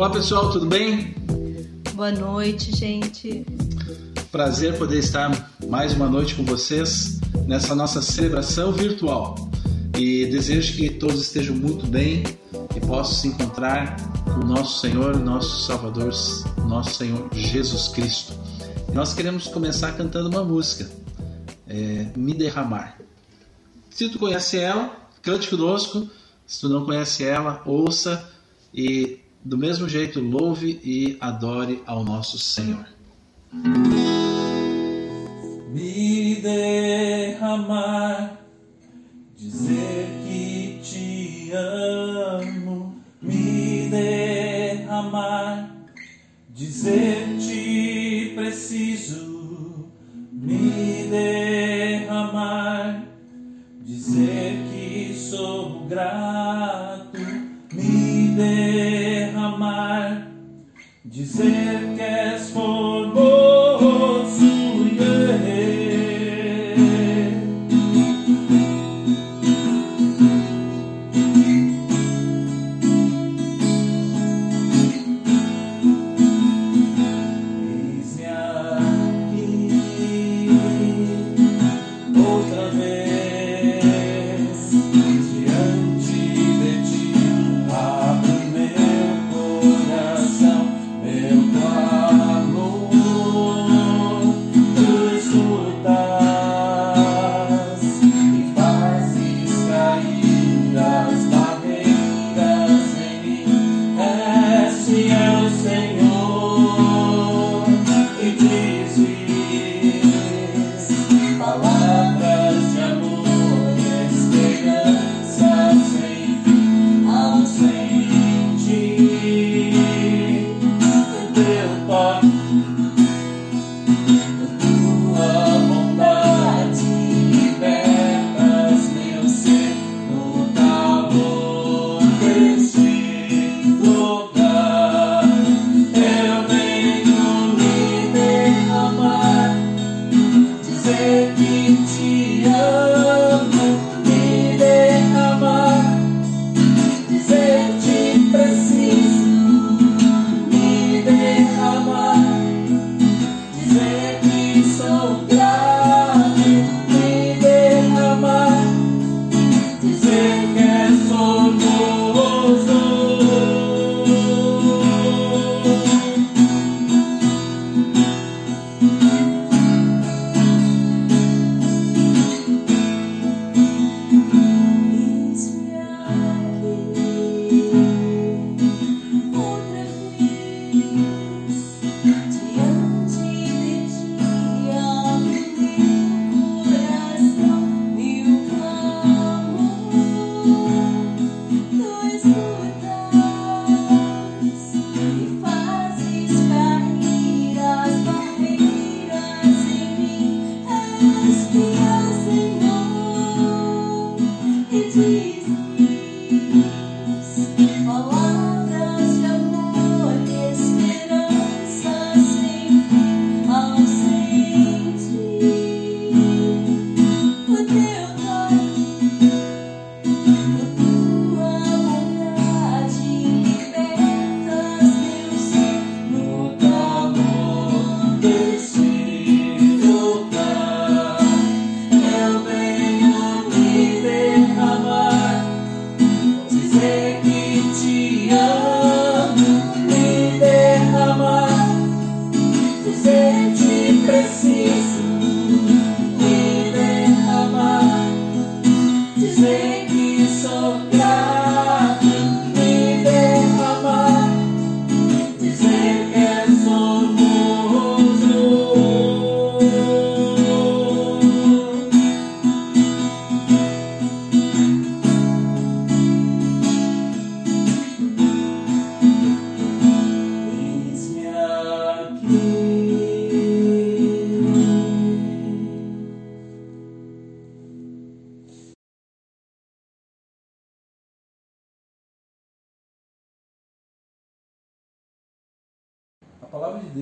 Olá pessoal, tudo bem? Boa noite, gente. Prazer poder estar mais uma noite com vocês nessa nossa celebração virtual. E desejo que todos estejam muito bem e possam se encontrar com o nosso Senhor, nosso Salvador, nosso Senhor Jesus Cristo. Nós queremos começar cantando uma música, é, Me Derramar. Se tu conhece ela, cante conosco. Se tu não conhece ela, ouça e do mesmo jeito, louve e adore ao nosso Senhor. Me derramar, dizer que te amo. Me derramar, dizer te preciso. sin.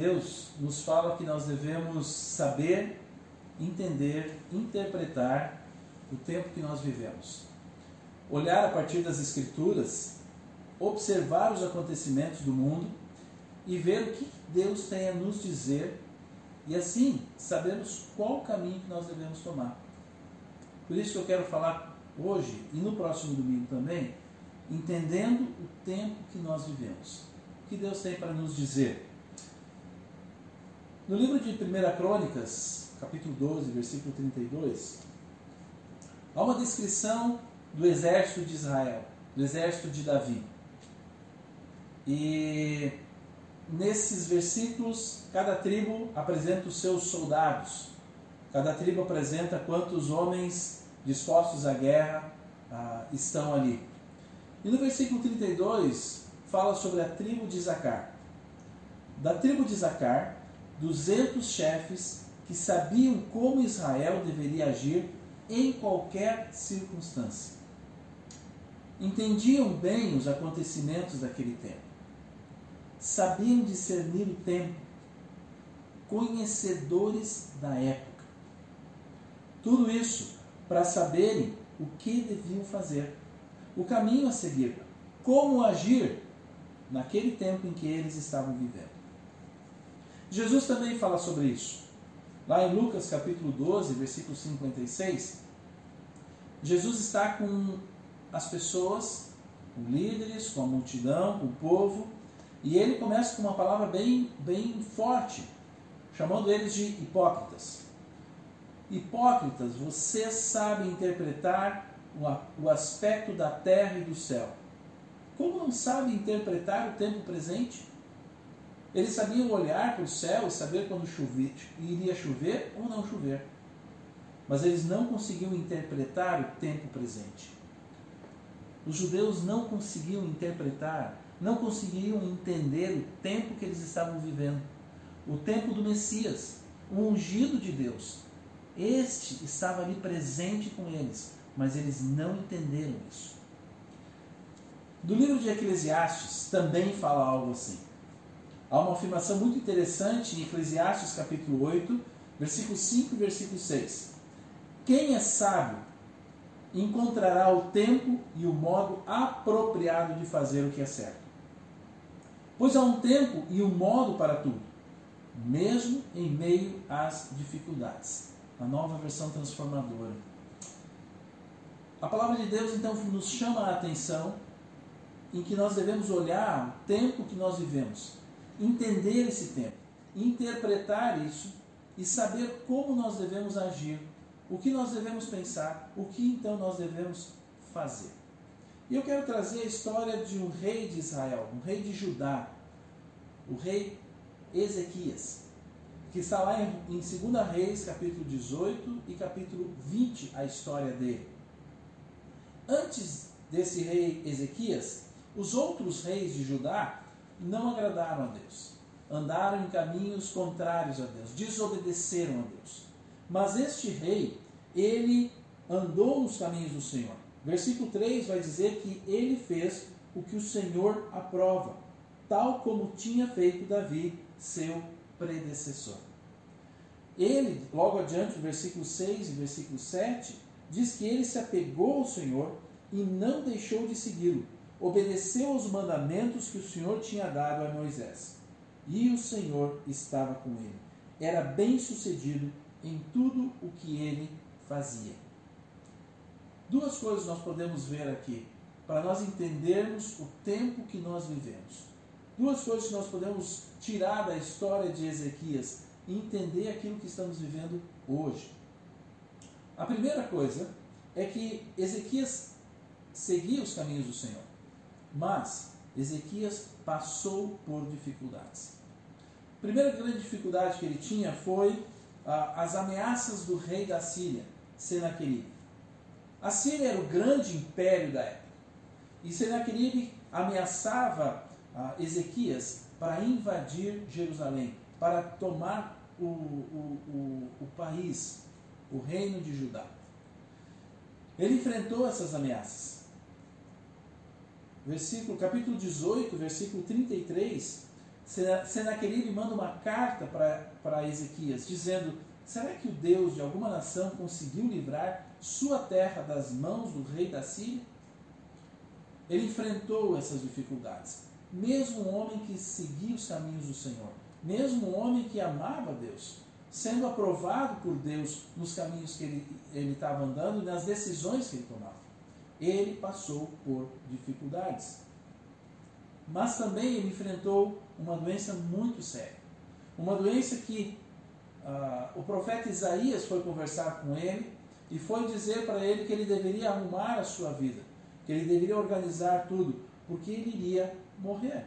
Deus nos fala que nós devemos saber, entender, interpretar o tempo que nós vivemos. Olhar a partir das Escrituras, observar os acontecimentos do mundo e ver o que Deus tem a nos dizer e assim sabemos qual caminho que nós devemos tomar. Por isso que eu quero falar hoje e no próximo domingo também, entendendo o tempo que nós vivemos. O que Deus tem para nos dizer? No livro de 1 Crônicas, capítulo 12, versículo 32, há uma descrição do exército de Israel, do exército de Davi. E nesses versículos, cada tribo apresenta os seus soldados. Cada tribo apresenta quantos homens dispostos à guerra ah, estão ali. E no versículo 32 fala sobre a tribo de Zacar. Da tribo de Zacar, 200 chefes que sabiam como Israel deveria agir em qualquer circunstância. Entendiam bem os acontecimentos daquele tempo sabiam discernir o tempo, conhecedores da época. Tudo isso para saberem o que deviam fazer, o caminho a seguir, como agir naquele tempo em que eles estavam vivendo. Jesus também fala sobre isso. Lá em Lucas capítulo 12, versículo 56, Jesus está com as pessoas, com líderes, com a multidão, com o povo, e ele começa com uma palavra bem, bem forte, chamando eles de hipócritas. Hipócritas, vocês sabem interpretar o aspecto da terra e do céu. Como não sabem interpretar o tempo presente? Eles sabiam olhar para o céu e saber quando chover, iria chover ou não chover. Mas eles não conseguiam interpretar o tempo presente. Os judeus não conseguiam interpretar não conseguiam entender o tempo que eles estavam vivendo. O tempo do Messias, o ungido de Deus. Este estava ali presente com eles, mas eles não entenderam isso. Do livro de Eclesiastes também fala algo assim. Há uma afirmação muito interessante em Eclesiastes capítulo 8, versículo 5 e versículo 6. Quem é sábio encontrará o tempo e o modo apropriado de fazer o que é certo. Pois há um tempo e um modo para tudo, mesmo em meio às dificuldades. A nova versão transformadora. A palavra de Deus então nos chama a atenção em que nós devemos olhar o tempo que nós vivemos, entender esse tempo, interpretar isso e saber como nós devemos agir, o que nós devemos pensar, o que então nós devemos fazer. E eu quero trazer a história de um rei de Israel, um rei de Judá, o rei Ezequias, que está lá em, em 2 Reis, capítulo 18 e capítulo 20, a história dele. Antes desse rei Ezequias, os outros reis de Judá não agradaram a Deus. Andaram em caminhos contrários a Deus, desobedeceram a Deus. Mas este rei, ele andou nos caminhos do Senhor. Versículo 3 vai dizer que ele fez o que o Senhor aprova, tal como tinha feito Davi, seu predecessor. Ele, logo adiante, no versículo 6 e versículo 7, diz que ele se apegou ao Senhor e não deixou de segui-lo. Obedeceu aos mandamentos que o Senhor tinha dado a Moisés. E o Senhor estava com ele. Era bem sucedido em tudo o que ele fazia. Duas coisas nós podemos ver aqui, para nós entendermos o tempo que nós vivemos. Duas coisas que nós podemos tirar da história de Ezequias e entender aquilo que estamos vivendo hoje. A primeira coisa é que Ezequias seguia os caminhos do Senhor, mas Ezequias passou por dificuldades. A primeira grande dificuldade que ele tinha foi ah, as ameaças do rei da Síria, Senaqueribe. A Síria era o grande império da época. E Senaqueribe ameaçava a Ezequias para invadir Jerusalém, para tomar o, o, o, o país, o reino de Judá. Ele enfrentou essas ameaças. Versículo, capítulo 18, versículo 33, Senaqueribe manda uma carta para, Ezequias, dizendo: Será que o Deus de alguma nação conseguiu livrar sua terra das mãos do rei da Síria? ele enfrentou essas dificuldades. Mesmo um homem que seguia os caminhos do Senhor, mesmo um homem que amava Deus, sendo aprovado por Deus nos caminhos que ele estava andando e nas decisões que ele tomava, ele passou por dificuldades. Mas também ele enfrentou uma doença muito séria. Uma doença que ah, o profeta Isaías foi conversar com ele e foi dizer para ele que ele deveria arrumar a sua vida, que ele deveria organizar tudo, porque ele iria morrer.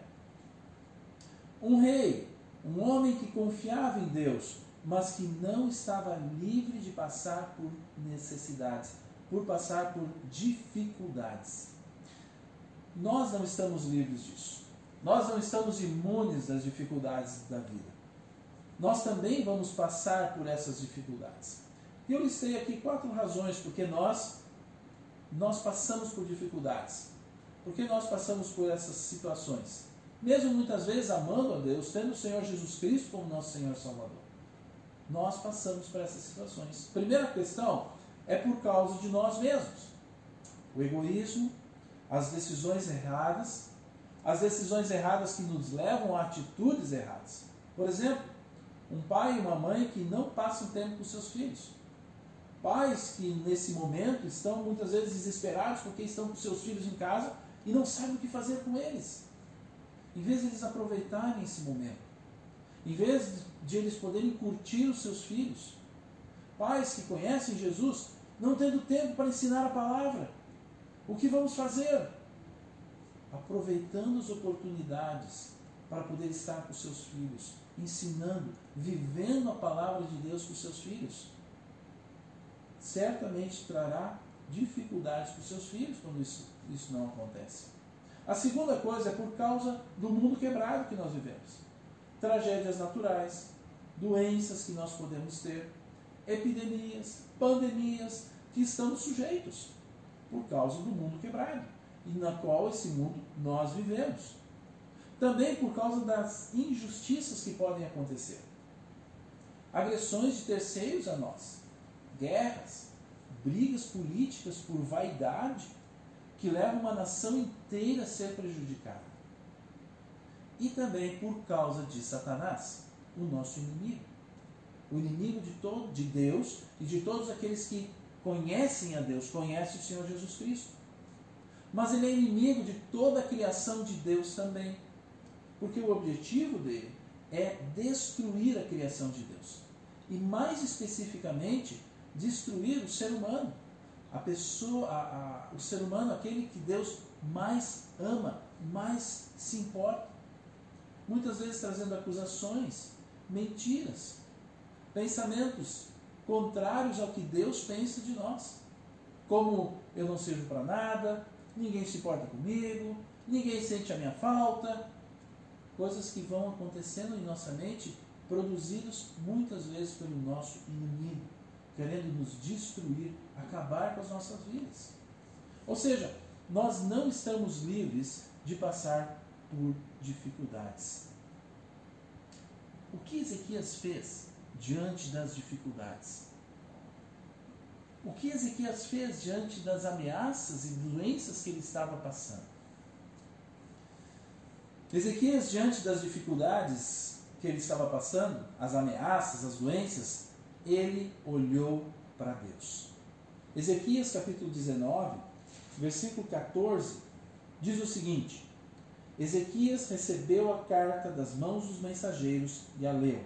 Um rei, um homem que confiava em Deus, mas que não estava livre de passar por necessidades, por passar por dificuldades. Nós não estamos livres disso. Nós não estamos imunes das dificuldades da vida. Nós também vamos passar por essas dificuldades. E eu listei aqui quatro razões porque nós nós passamos por dificuldades. Porque nós passamos por essas situações. Mesmo muitas vezes amando a Deus, tendo o Senhor Jesus Cristo como nosso Senhor Salvador. Nós passamos por essas situações. Primeira questão é por causa de nós mesmos. O egoísmo, as decisões erradas, as decisões erradas que nos levam a atitudes erradas. Por exemplo, um pai e uma mãe que não passam tempo com seus filhos. Pais que nesse momento estão muitas vezes desesperados porque estão com seus filhos em casa e não sabem o que fazer com eles. Em vez de eles aproveitarem esse momento, em vez de eles poderem curtir os seus filhos, pais que conhecem Jesus, não tendo tempo para ensinar a palavra, o que vamos fazer? Aproveitando as oportunidades para poder estar com seus filhos, ensinando, vivendo a palavra de Deus com seus filhos. Certamente trará dificuldades para os seus filhos quando isso, isso não acontece. A segunda coisa é por causa do mundo quebrado que nós vivemos. Tragédias naturais, doenças que nós podemos ter, epidemias, pandemias que estamos sujeitos por causa do mundo quebrado e na qual esse mundo nós vivemos. Também por causa das injustiças que podem acontecer. Agressões de terceiros a nós, guerras, brigas políticas por vaidade que levam uma nação inteira a ser prejudicada. E também por causa de Satanás, o nosso inimigo. O inimigo de todo de Deus e de todos aqueles que conhecem a Deus, conhecem o Senhor Jesus Cristo. Mas ele é inimigo de toda a criação de Deus também. Porque o objetivo dele é destruir a criação de Deus. E mais especificamente, destruir o ser humano. A pessoa, a, a, o ser humano, aquele que Deus mais ama, mais se importa. Muitas vezes trazendo acusações, mentiras, pensamentos contrários ao que Deus pensa de nós. Como eu não sirvo para nada, ninguém se importa comigo, ninguém sente a minha falta. Coisas que vão acontecendo em nossa mente, produzidas muitas vezes pelo nosso inimigo, querendo nos destruir, acabar com as nossas vidas. Ou seja, nós não estamos livres de passar por dificuldades. O que Ezequias fez diante das dificuldades? O que Ezequias fez diante das ameaças e doenças que ele estava passando? Ezequias, diante das dificuldades que ele estava passando, as ameaças, as doenças, ele olhou para Deus. Ezequias capítulo 19, versículo 14, diz o seguinte: Ezequias recebeu a carta das mãos dos mensageiros e a leu.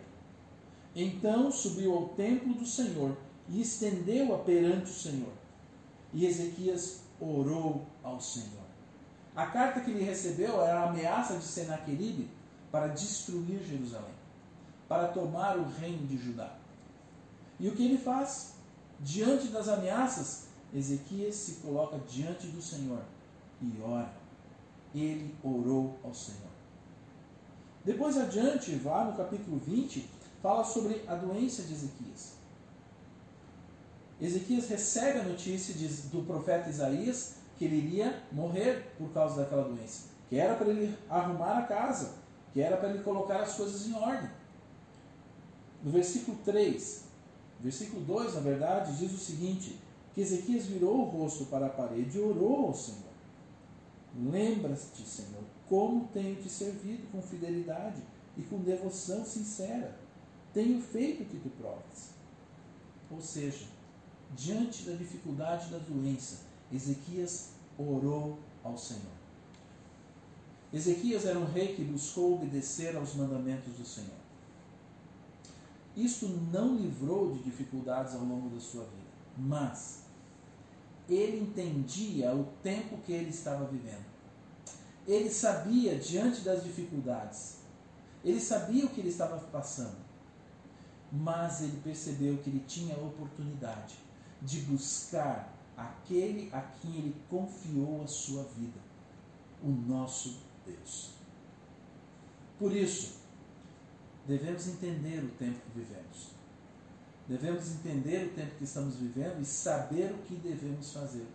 Então subiu ao templo do Senhor e estendeu-a perante o Senhor. E Ezequias orou ao Senhor. A carta que ele recebeu era a ameaça de Senaqueribe para destruir Jerusalém, para tomar o reino de Judá. E o que ele faz? Diante das ameaças, Ezequias se coloca diante do Senhor e ora. Ele orou ao Senhor. Depois adiante, lá no capítulo 20, fala sobre a doença de Ezequias. Ezequias recebe a notícia de, do profeta Isaías que ele iria morrer por causa daquela doença, que era para ele arrumar a casa, que era para ele colocar as coisas em ordem. No versículo 3, versículo 2, na verdade, diz o seguinte: que Ezequias virou o rosto para a parede e orou ao Senhor. Lembra-te, Senhor, como tenho te servido com fidelidade e com devoção sincera. Tenho feito que tu provas. Ou seja, diante da dificuldade da doença, Ezequias orou ao Senhor. Ezequias era um rei que buscou obedecer aos mandamentos do Senhor. Isto não livrou de dificuldades ao longo da sua vida, mas ele entendia o tempo que ele estava vivendo. Ele sabia diante das dificuldades, ele sabia o que ele estava passando, mas ele percebeu que ele tinha a oportunidade de buscar aquele a quem ele confiou a sua vida, o nosso Deus. Por isso, devemos entender o tempo que vivemos. Devemos entender o tempo que estamos vivendo e saber o que devemos fazer.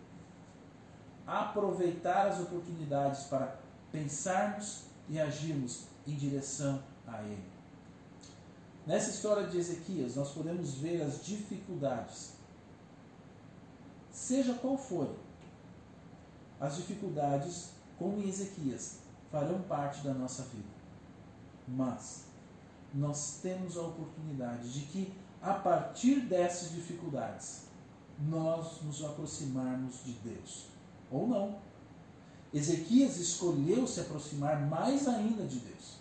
Aproveitar as oportunidades para pensarmos e agirmos em direção a Ele. Nessa história de Ezequias, nós podemos ver as dificuldades. Seja qual for, as dificuldades, como em Ezequias, farão parte da nossa vida. Mas nós temos a oportunidade de que, a partir dessas dificuldades, nós nos aproximarmos de Deus. Ou não. Ezequias escolheu se aproximar mais ainda de Deus.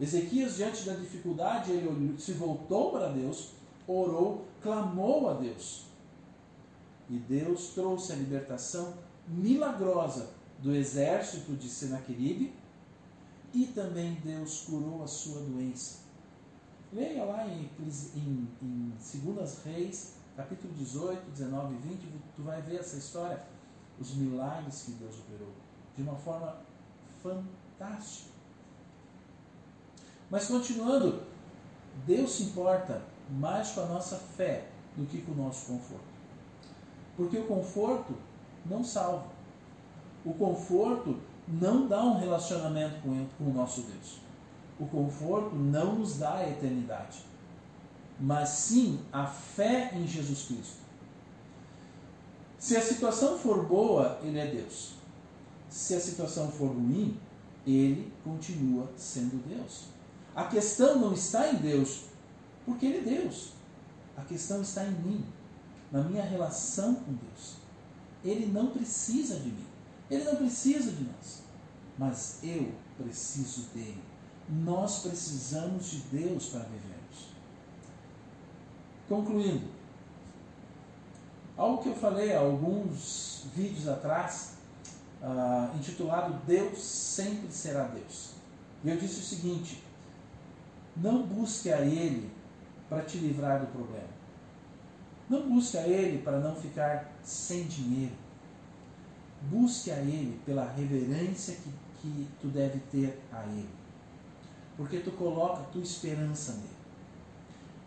Ezequias, diante da dificuldade, ele se voltou para Deus, orou, clamou a Deus. E Deus trouxe a libertação milagrosa do exército de Senaqueribe e também Deus curou a sua doença. Leia lá em, em, em 2 Reis, capítulo 18, 19 e 20, tu vai ver essa história, os milagres que Deus operou, de uma forma fantástica. Mas continuando, Deus se importa mais com a nossa fé do que com o nosso conforto. Porque o conforto não salva. O conforto não dá um relacionamento com, ele, com o nosso Deus. O conforto não nos dá a eternidade, mas sim a fé em Jesus Cristo. Se a situação for boa, Ele é Deus. Se a situação for ruim, Ele continua sendo Deus. A questão não está em Deus, porque Ele é Deus. A questão está em mim, na minha relação com Deus. Ele não precisa de mim. Ele não precisa de nós. Mas eu preciso dele. Nós precisamos de Deus para vivermos. Concluindo, algo que eu falei há alguns vídeos atrás, uh, intitulado Deus sempre será Deus. E eu disse o seguinte: não busque a Ele para te livrar do problema. Não busque a Ele para não ficar sem dinheiro. Busque a Ele pela reverência que, que tu deve ter a Ele. Porque tu coloca tua esperança nele.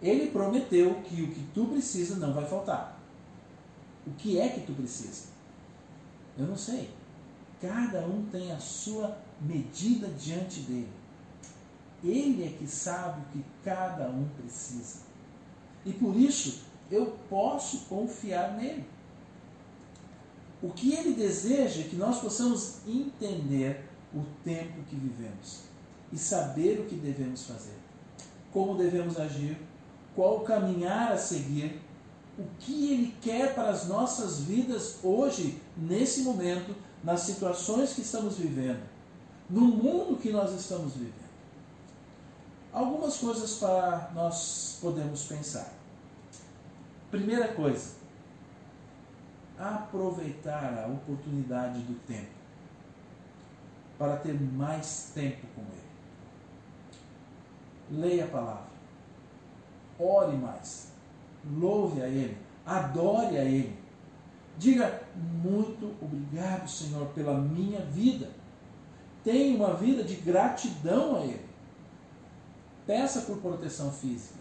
Ele prometeu que o que tu precisa não vai faltar. O que é que tu precisa? Eu não sei. Cada um tem a sua medida diante dele. Ele é que sabe o que cada um precisa. E por isso eu posso confiar nele. O que ele deseja é que nós possamos entender o tempo que vivemos e saber o que devemos fazer, como devemos agir, qual caminhar a seguir, o que ele quer para as nossas vidas hoje, nesse momento, nas situações que estamos vivendo, no mundo que nós estamos vivendo. Algumas coisas para nós podemos pensar. Primeira coisa, aproveitar a oportunidade do tempo para ter mais tempo com Ele. Leia a palavra, ore mais, louve a Ele, adore a Ele. Diga muito obrigado, Senhor, pela minha vida. Tenha uma vida de gratidão a Ele. Peça por proteção física.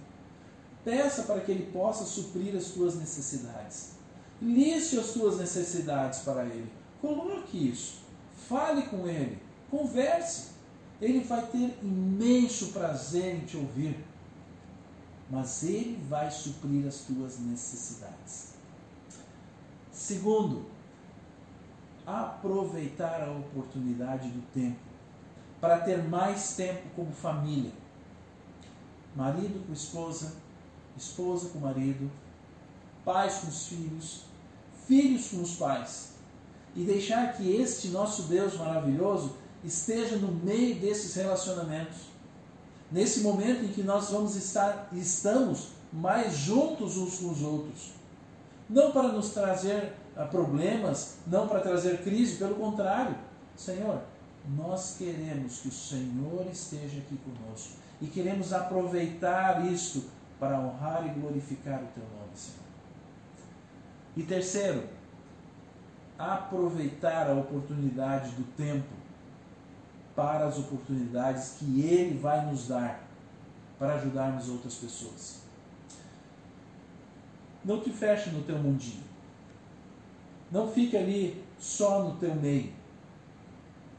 Peça para que Ele possa suprir as tuas necessidades. Liste as tuas necessidades para Ele. Coloque isso. Fale com Ele. Converse. Ele vai ter imenso prazer em te ouvir. Mas Ele vai suprir as tuas necessidades. Segundo, aproveitar a oportunidade do tempo para ter mais tempo como família. Marido com esposa, esposa com marido, pais com os filhos, filhos com os pais. E deixar que este nosso Deus maravilhoso esteja no meio desses relacionamentos. Nesse momento em que nós vamos estar estamos mais juntos uns com os outros. Não para nos trazer ah, problemas, não para trazer crise, pelo contrário. Senhor, nós queremos que o Senhor esteja aqui conosco e queremos aproveitar isto para honrar e glorificar o teu nome, Senhor. E terceiro, aproveitar a oportunidade do tempo para as oportunidades que Ele vai nos dar para ajudarmos outras pessoas. Não te feche no teu mundinho. Não fique ali só no teu meio.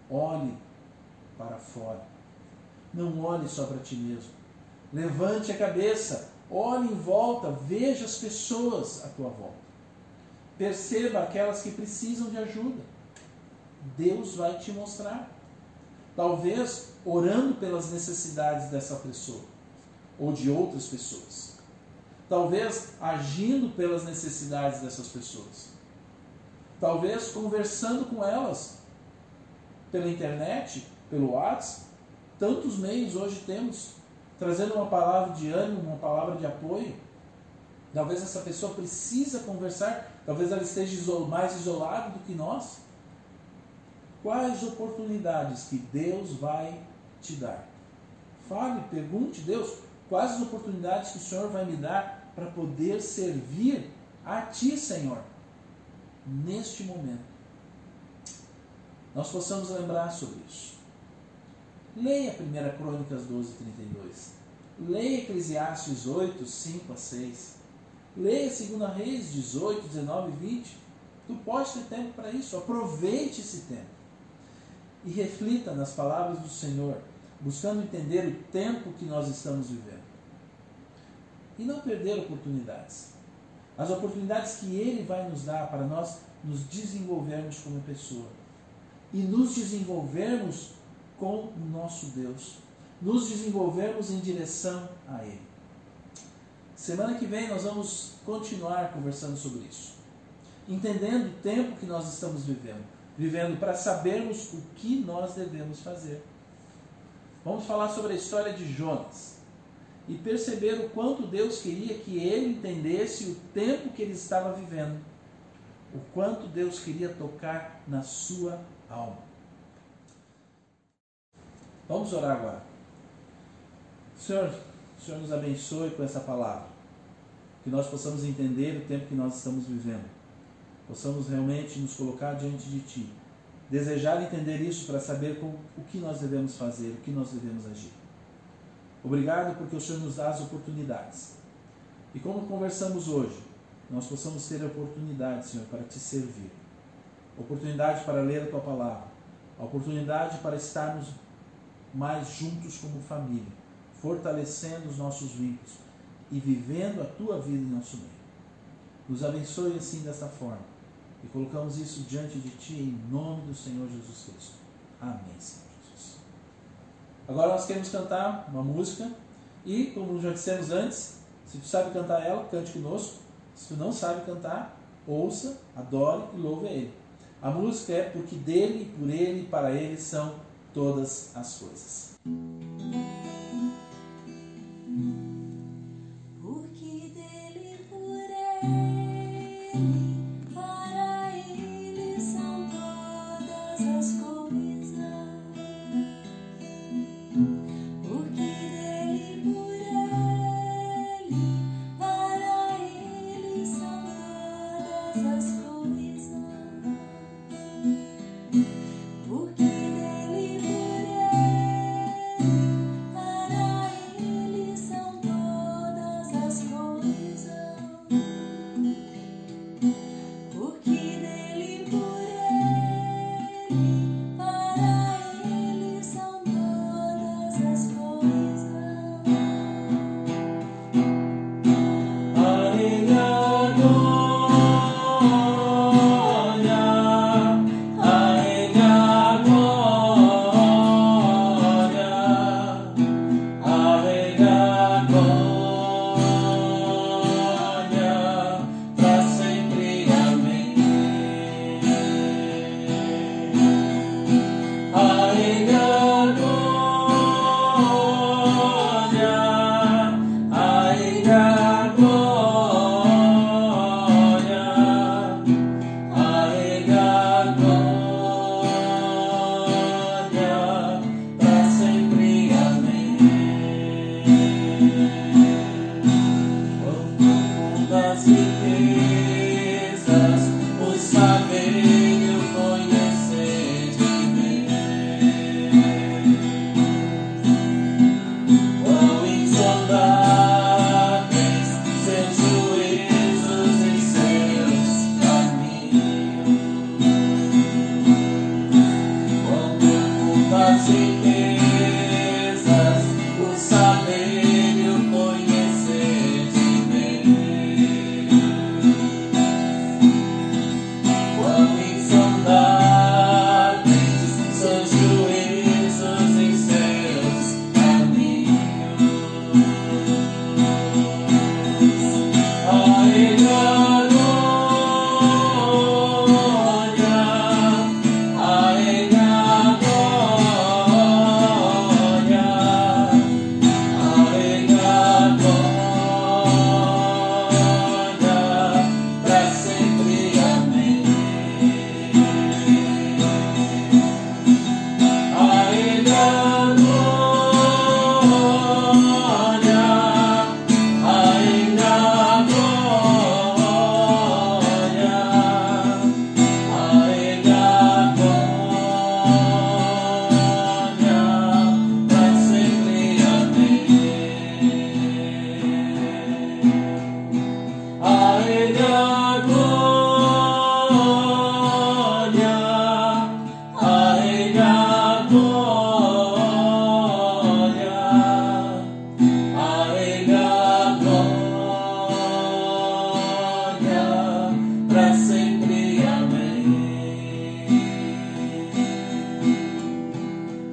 Olhe para fora. Não olhe só para ti mesmo. Levante a cabeça, olhe em volta, veja as pessoas à tua volta. Perceba aquelas que precisam de ajuda. Deus vai te mostrar. Talvez orando pelas necessidades dessa pessoa ou de outras pessoas. Talvez agindo pelas necessidades dessas pessoas. Talvez conversando com elas pela internet, pelo WhatsApp. Tantos meios hoje temos, trazendo uma palavra de ânimo, uma palavra de apoio. Talvez essa pessoa precisa conversar, talvez ela esteja mais isolada do que nós. Quais oportunidades que Deus vai te dar? Fale, pergunte, Deus, quais as oportunidades que o Senhor vai me dar para poder servir a Ti, Senhor, neste momento. Nós possamos lembrar sobre isso. Leia 1 Crônicas 12, 32. Leia Eclesiastes 8, 5 a 6. Leia 2 Reis 18, 19 e 20. Tu pode ter tempo para isso. Aproveite esse tempo. E reflita nas palavras do Senhor, buscando entender o tempo que nós estamos vivendo. E não perder oportunidades. As oportunidades que Ele vai nos dar para nós nos desenvolvermos como pessoa. E nos desenvolvermos com o nosso Deus. Nos desenvolvermos em direção a Ele. Semana que vem nós vamos continuar conversando sobre isso. Entendendo o tempo que nós estamos vivendo. Vivendo para sabermos o que nós devemos fazer. Vamos falar sobre a história de Jonas. E perceber o quanto Deus queria que ele entendesse o tempo que ele estava vivendo. O quanto Deus queria tocar na sua alma. Vamos orar agora. Senhor, o Senhor nos abençoe com essa palavra. Que nós possamos entender o tempo que nós estamos vivendo. Possamos realmente nos colocar diante de Ti. Desejar entender isso para saber com, o que nós devemos fazer, o que nós devemos agir. Obrigado porque o Senhor nos dá as oportunidades. E como conversamos hoje, nós possamos ter oportunidade, Senhor, para te servir. Oportunidade para ler a tua palavra. A oportunidade para estarmos mais juntos como família, fortalecendo os nossos vínculos e vivendo a tua vida em nosso meio. Nos abençoe assim desta forma. E colocamos isso diante de ti em nome do Senhor Jesus Cristo. Amém, Senhor Jesus. Agora nós queremos cantar uma música e, como já dissemos antes, se tu sabe cantar ela, cante conosco. Se tu não sabe cantar, ouça, adore e louve a Ele. A música é porque dele, por ele e para ele são todas as coisas.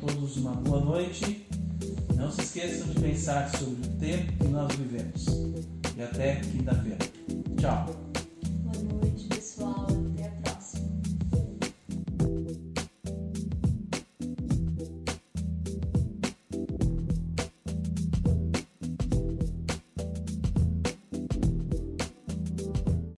Todos uma boa noite. Não se esqueçam de pensar sobre o tempo que nós vivemos. E até quinta-feira.